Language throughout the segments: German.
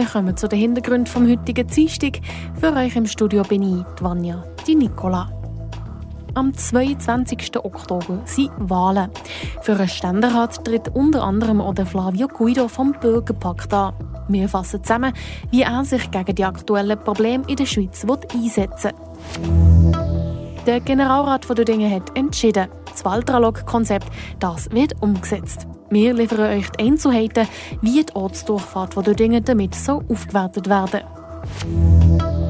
Wir kommen zu den Hintergründen vom heutigen Dienstag. Für euch im Studio bin ich, die Vanja, die Nicola. Am 22. Oktober sind Wahlen. Für einen Ständerat tritt unter anderem auch Flavio Guido vom Bürgerpakt an. Wir fassen zusammen, wie er sich gegen die aktuellen Probleme in der Schweiz einsetzen will. Der Generalrat von Dödingen hat entschieden, das Waldralog-Konzept wird umgesetzt. Wir liefern euch die Einzelheiten, wie die Ortsdurchfahrt von Dödingen damit so aufgewertet werden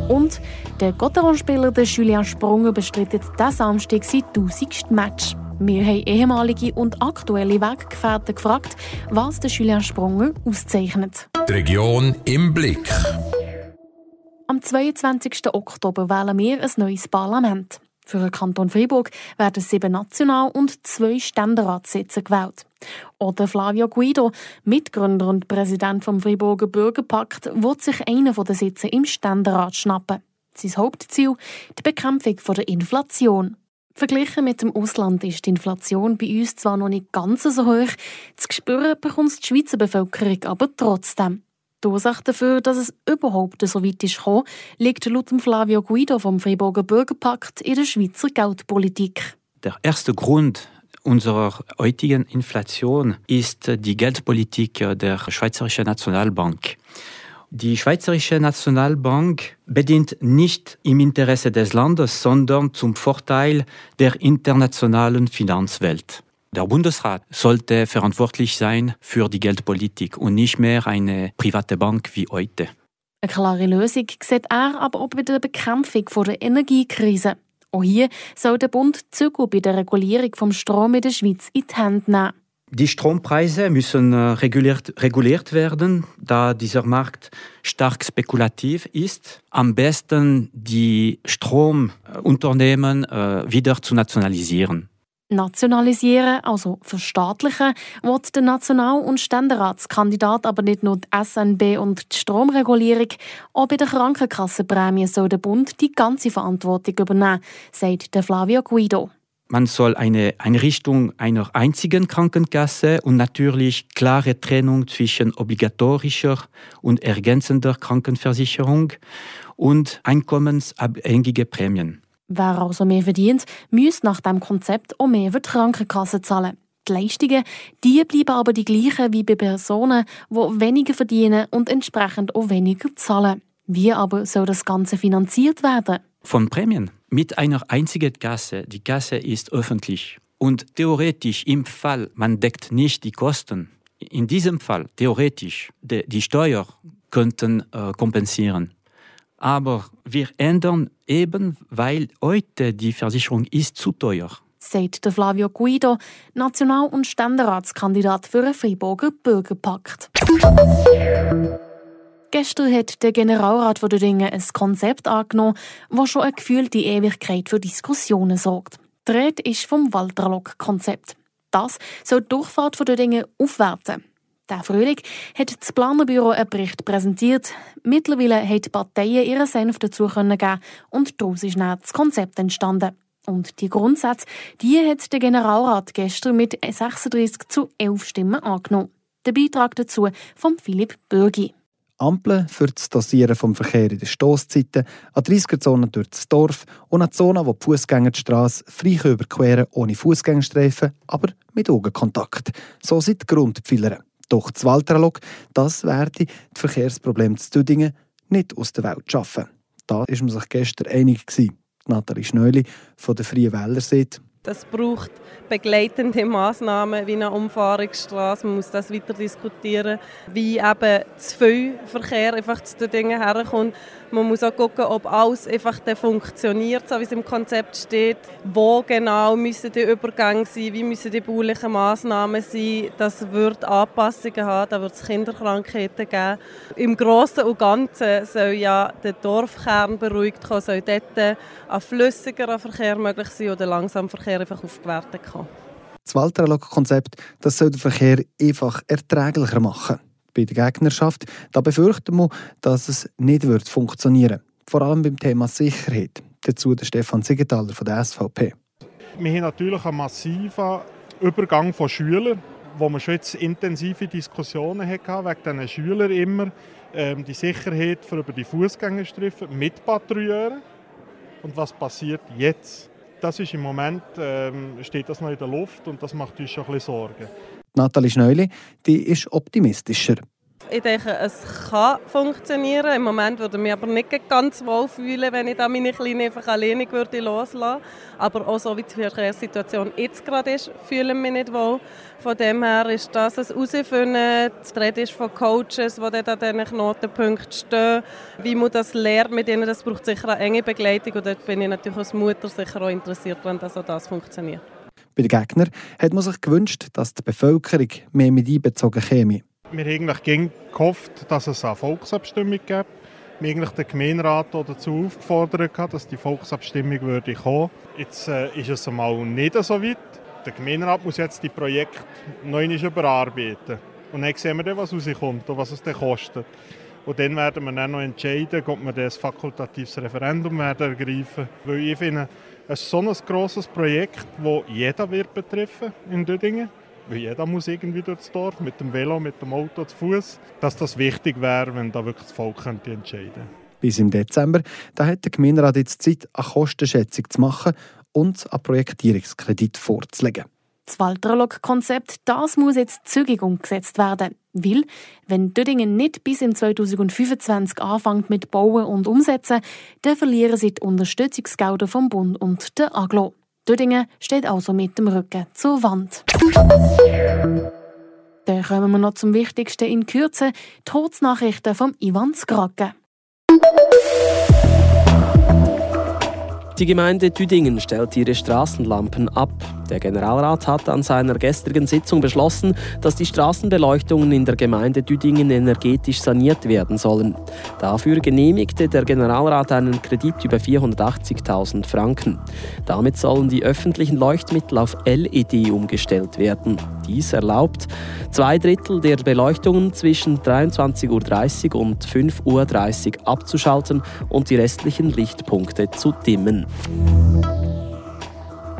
Und der Gotteron-Spieler Julien Sprunger bestreitet diesen Samstag sein 1000. Match. Wir haben ehemalige und aktuelle Weggefährten gefragt, was der Julien Sprunger auszeichnet. Die Region im Blick. Am 22. Oktober wählen wir ein neues Parlament. Für den Kanton Freiburg werden sieben National- und zwei Ständeratssitze gewählt. Oder Flavio Guido, Mitgründer und Präsident vom Freiburger Bürgerpakt, wird sich einen der Sitze im Ständerat schnappen. Sein Hauptziel die Bekämpfung der Inflation. Verglichen mit dem Ausland ist die Inflation bei uns zwar noch nicht ganz so hoch, zu spüren bekommt die Schweizer Bevölkerung aber trotzdem. Die Ursache dafür, dass es überhaupt so weit ist liegt laut Flavio Guido vom Freiburger Bürgerpakt in der Schweizer Geldpolitik. Der erste Grund unserer heutigen Inflation ist die Geldpolitik der Schweizerischen Nationalbank. Die Schweizerische Nationalbank bedient nicht im Interesse des Landes, sondern zum Vorteil der internationalen Finanzwelt. Der Bundesrat sollte verantwortlich sein für die Geldpolitik und nicht mehr eine private Bank wie heute. Eine klare Lösung sieht er aber auch bei der Bekämpfung der Energiekrise. Auch hier soll der Bund Zügel bei der Regulierung vom Strom in der Schweiz in die Hände nehmen. Die Strompreise müssen äh, reguliert, reguliert werden, da dieser Markt stark spekulativ ist. Am besten die Stromunternehmen äh, wieder zu nationalisieren. Nationalisieren, also verstaatlichen, wird der National- und Ständeratskandidat aber nicht nur die SNB und die Stromregulierung, auch bei der Krankenkassenprämie soll der Bund die ganze Verantwortung übernehmen, sagt der Flavio Guido. Man soll eine Einrichtung einer einzigen Krankenkasse und natürlich klare Trennung zwischen obligatorischer und ergänzender Krankenversicherung und einkommensabhängige Prämien. Wer also mehr verdient, muss nach dem Konzept auch mehr für die Krankenkasse zahlen. Die Leistungen die bleiben aber die gleichen wie bei Personen, die weniger verdienen und entsprechend auch weniger zahlen. Wie aber soll das Ganze finanziert werden? Von Prämien mit einer einzigen Kasse. Die Kasse ist öffentlich. Und theoretisch im Fall, man deckt nicht die Kosten. In diesem Fall, theoretisch, die, die Steuer könnten äh, kompensieren. Aber wir ändern eben, weil heute die Versicherung ist zu teuer. Sagt der Flavio Guido, National- und Ständeratskandidat für einen Freiburger Bürgerpakt. Gestern hat der Generalrat der Dinge ein Konzept angenommen, das schon eine gefühlte Ewigkeit für Diskussionen sorgt. Die Rede ist vom Waldralog-Konzept. Das soll die Durchfahrt der Dinge aufwerten. Der Frühling hat das Planerbüro einen Bericht präsentiert. Mittlerweile haben die Parteien ihren Senf dazu geben und daraus ist dann das Konzept entstanden. Und die Grundsätze, die hat der Generalrat gestern mit 36 zu 11 Stimmen angenommen. Der Beitrag dazu von Philipp Bürgi. Ampeln für das Dosieren vom Verkehr in den Stosszeiten, an 30er-Zonen durch das Dorf und an Zonen, wo die Fußgänger die Straße frei überqueren ohne Fußgängerstreifen, aber mit Augenkontakt. So sind die Grundpfeiler. Doch das Waldralog, das werde die Verkehrsprobleme zu Tüdingen nicht aus der Welt schaffen. Da ist man sich gestern einig. Nathalie Schnöli von der Freien Wähler sieht, das braucht begleitende Massnahmen wie eine Umfahrungsstraße. Man muss das weiter diskutieren, wie eben zu viel Verkehr einfach zu den herkommt. Man muss auch schauen, ob alles einfach funktioniert, so wie es im Konzept steht. Wo genau müssen die Übergänge sein, wie müssen die baulichen Massnahmen sein. Das wird Anpassungen haben, da wird es Kinderkrankheiten geben. Im Großen und Ganzen soll ja der Dorfkern beruhigt kommen, soll dort ein flüssigerer Verkehr möglich sein oder langsam Verkehr einfach aufgewertet kommen. Das Waldralog-Konzept soll den Verkehr einfach erträglicher machen bei der Gegnerschaft. Da befürchten wir, dass es nicht wird funktionieren Vor allem beim Thema Sicherheit. Dazu der Stefan Siegenthaler von der SVP. Wir haben natürlich einen massiven Übergang von Schülern, wo man schon jetzt intensive Diskussionen hatte, wegen diesen Schülern immer, ähm, die Sicherheit für über die Fußgängerstreifen mit Patrouillen. Und was passiert jetzt? Das ist im Moment, ähm, steht das noch in der Luft und das macht uns schon ein bisschen Sorgen. Nathalie Schneuli, die ist optimistischer. Ich denke, es kann funktionieren. Im Moment würde ich mich aber nicht ganz wohl fühlen, wenn ich da meine Kleine einfach alleine würde loslassen Aber auch so wie die Verkehrssituation jetzt gerade ist, fühle ich mich nicht wohl. Von dem her ist das ein Herausfinden. Das Rede ist von Coaches, die dann an diesen Knotenpunkten stehen. Wie man das lernt mit ihnen, das braucht sicher eine enge Begleitung. Und dort bin ich natürlich als Mutter sicher auch interessiert daran, dass auch das funktioniert. Bei den Gegnern hat man sich gewünscht, dass die Bevölkerung mehr mit einbezogen käme. Wir haben eigentlich gehofft, dass es eine Volksabstimmung gibt. Wir haben den Gemeinderat dazu aufgefordert, dass die Volksabstimmung würde kommen Jetzt äh, ist es einmal nicht so weit. Der Gemeinderat muss jetzt die Projekte neu überarbeiten. Und dann sehen wir dann, was rauskommt und was es dann kostet. Und dann werden wir dann noch entscheiden, ob wir das fakultatives Referendum werden ergreifen. Weil ich finde, es ist so ein grosses Projekt, das jeder wird betreffen in Dödingen weil jeder muss irgendwie durchs Dorf, mit dem Velo, mit dem Auto, zu Fuß, dass das wichtig wäre, wenn da wirklich das Volk könnte entscheiden. Bis im Dezember da hat der Gemeinderat jetzt Zeit, eine Kostenschätzung zu machen und einen Projektierungskredit vorzulegen. Das Waldralog-Konzept, das muss jetzt zügig umgesetzt werden. Weil, wenn Dödingen nicht bis im 2025 anfängt mit Bauen und Umsetzen, dann verlieren sie die Unterstützungsgelder vom Bund und der Aglo. Dödingen steht also mit dem Rücken zur Wand. Dann kommen wir noch zum Wichtigsten in Kürze, die Todesnachrichten vom Ivan Skrake. Die Gemeinde Düdingen stellt ihre Straßenlampen ab. Der Generalrat hat an seiner gestrigen Sitzung beschlossen, dass die Straßenbeleuchtungen in der Gemeinde Düdingen energetisch saniert werden sollen. Dafür genehmigte der Generalrat einen Kredit über 480.000 Franken. Damit sollen die öffentlichen Leuchtmittel auf LED umgestellt werden. Dies erlaubt, zwei Drittel der Beleuchtungen zwischen 23.30 Uhr und 5.30 Uhr abzuschalten und die restlichen Lichtpunkte zu dimmen.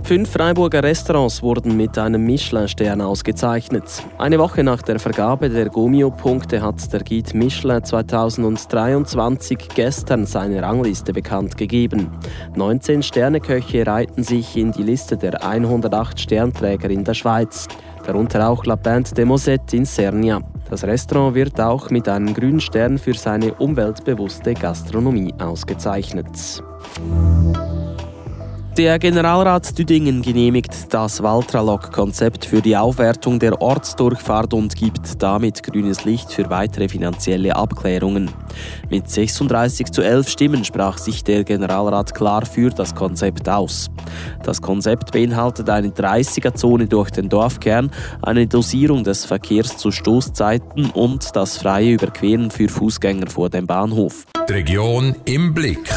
Fünf Freiburger Restaurants wurden mit einem Michelin-Stern ausgezeichnet. Eine Woche nach der Vergabe der Gomio-Punkte hat der Guide Michelin 2023 gestern seine Rangliste bekannt gegeben. 19 Sterneköche reihten sich in die Liste der 108 Sternträger in der Schweiz darunter auch La Pinte de Mosette in Sernia. Das Restaurant wird auch mit einem grünen Stern für seine umweltbewusste Gastronomie ausgezeichnet. Der Generalrat Düdingen genehmigt das Waltralog-Konzept für die Aufwertung der Ortsdurchfahrt und gibt damit grünes Licht für weitere finanzielle Abklärungen. Mit 36 zu 11 Stimmen sprach sich der Generalrat klar für das Konzept aus. Das Konzept beinhaltet eine 30er-Zone durch den Dorfkern, eine Dosierung des Verkehrs zu Stoßzeiten und das freie Überqueren für Fußgänger vor dem Bahnhof. Die Region im Blick.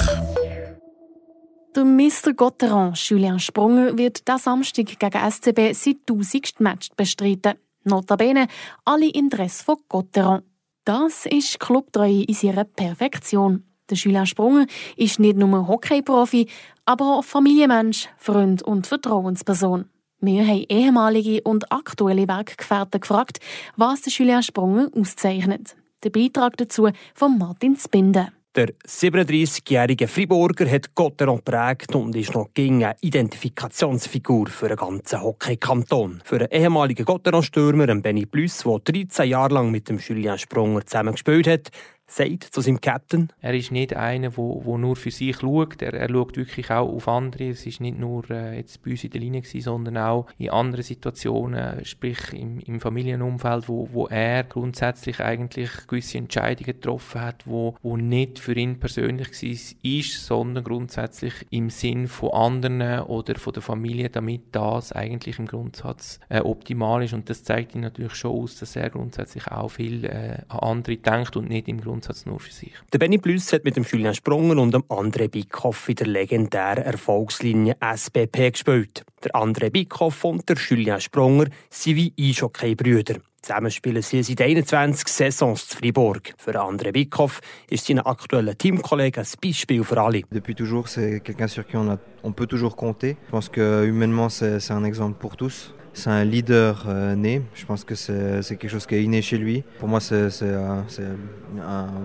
Der Mr. Gotteron, Julien Sprunger, wird diesen Samstag gegen SCB sein 1000. Match bestreiten. Notabene alle im Dress von Gotteron. Das ist Clubtreue in ihrer Perfektion. Der Julien Sprunger ist nicht nur Hockeyprofi, aber auch Familienmensch, Freund und Vertrauensperson. Wir haben ehemalige und aktuelle Werkgefährten gefragt, was der Julien Sprunger auszeichnet. Der Beitrag dazu von Martin Spinde. Der 37-jährige Friburger hat Gotteron prägt und ist noch gegen eine Identifikationsfigur für den ganzen Hockey-Kanton. Für einen ehemaligen Gotteron-Stürmer, Benny Plüss, der 13 Jahre lang mit dem Julien Sprunger zusammen gespielt hat, sagt zu seinem Captain. Er ist nicht einer, der wo, wo nur für sich schaut. Er, er schaut wirklich auch auf andere. Es ist nicht nur äh, jetzt bei uns in der Linie gewesen, sondern auch in anderen Situationen, sprich im, im Familienumfeld, wo, wo er grundsätzlich eigentlich gewisse Entscheidungen getroffen hat, wo, wo nicht für ihn persönlich ist, sondern grundsätzlich im Sinn von anderen oder von der Familie, damit das eigentlich im Grundsatz äh, optimal ist. Und das zeigt ihn natürlich schon aus, dass er grundsätzlich auch viel äh, an andere denkt und nicht im Grundsatz Grundsatz nur für sich. Der Benny Plüss hat mit dem Julien Sprunger und dem André Bickhoff in der legendären Erfolgslinie SBP gespielt. Der André Bickhoff und der Julien Sprunger sind wie Eishockey-Brüder. Zusammen spielen sie seit 21 Saisons zu Fribourg. Für André Bickhoff ist sein aktueller Teamkollege ein Beispiel für alle. Depuis toujours, c'est quelqu'un sur qui on, a, on peut toujours compter. Je pense que humainement, c'est un exemple pour tous. C'est un leader euh, né. Je pense que c'est quelque chose qui est inné chez lui. Pour moi, c'est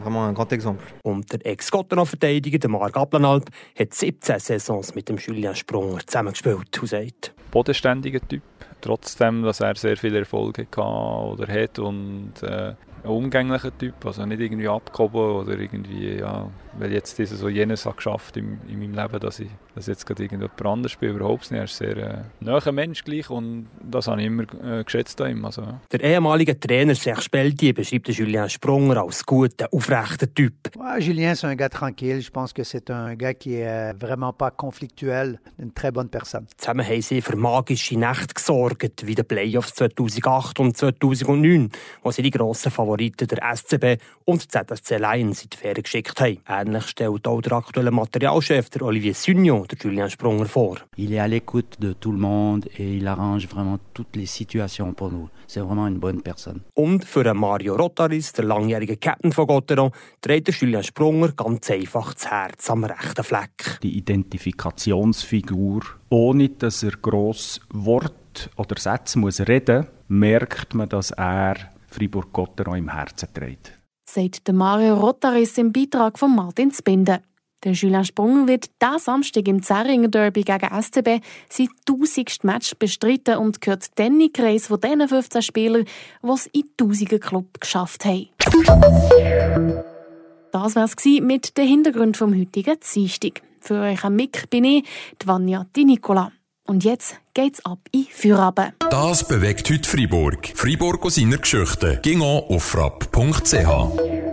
vraiment un grand exemple. Und der Ex-Gotteron-Verteidiger, Marc Ablanalp, hat 17 Saisons mit dem Julien Sprunger zusammengespielt und sagt, bodenständiger Typ, trotzdem, dass er sehr viele Erfolge hatte oder hat und äh, ein umgänglicher Typ, also nicht irgendwie abgehoben oder irgendwie, ja, weil jetzt dieses so jenes hat geschafft in, in meinem Leben, dass ich dass jetzt gerade irgendjemand anders bin, überhaupt nicht. Er ist sehr äh, naher Mensch gleich und das habe ich immer äh, geschätzt an ihm. Also, ja. Der ehemalige Trainer Serge Pelletier beschreibt Julien Sprunger als guten, aufrechten Typ. Ouais, Julien, c'est un gars tranquille. Je pense que c'est un gars qui est euh, vraiment pas conflictuel, une très bonne personne. Zusammen haben sie für magische Nächte gesorgt, wie die Playoffs 2008 und 2009, wo sie die grossen Favoriten der SCB und ZSC Lions in die Ferien geschickt haben. Ähnlich stellt auch der aktuelle Materialchef, der Olivier Sugnon, der Julien Sprunger vor. Il est à l'écoute de tout le monde et il arrange vraiment toutes les situations pour nous. C'est vraiment une bonne personne. Und für Mario Rotaris, der langjährige Captain von Gotteron, trägt Julien Sprunger ganz einfach das Herz am rechten Fleck. Die Identifikationsfigur, ohne dass er gross Wort oder Sätze muss reden, merkt man, dass er Fribourg-Gotteron im Herzen trägt. Sagt Mario Rotaris im Beitrag von Martin Spinde. Der Julien Sprung wird diesen Samstag im Zerringer Derby gegen SCB sein tausigste Match bestreiten und gehört dann in Kreis von den 15 Spielern, die es in tausigen Club geschafft haben. Das war es mit dem Hintergrund vom heutigen Dienstag. Für euch am Mick bin ich, die die Nicola. Und jetzt geht's ab in Feierabend. Das bewegt heute Freiburg. Freiburg aus seiner Geschichte. Ging auf frapp.ch.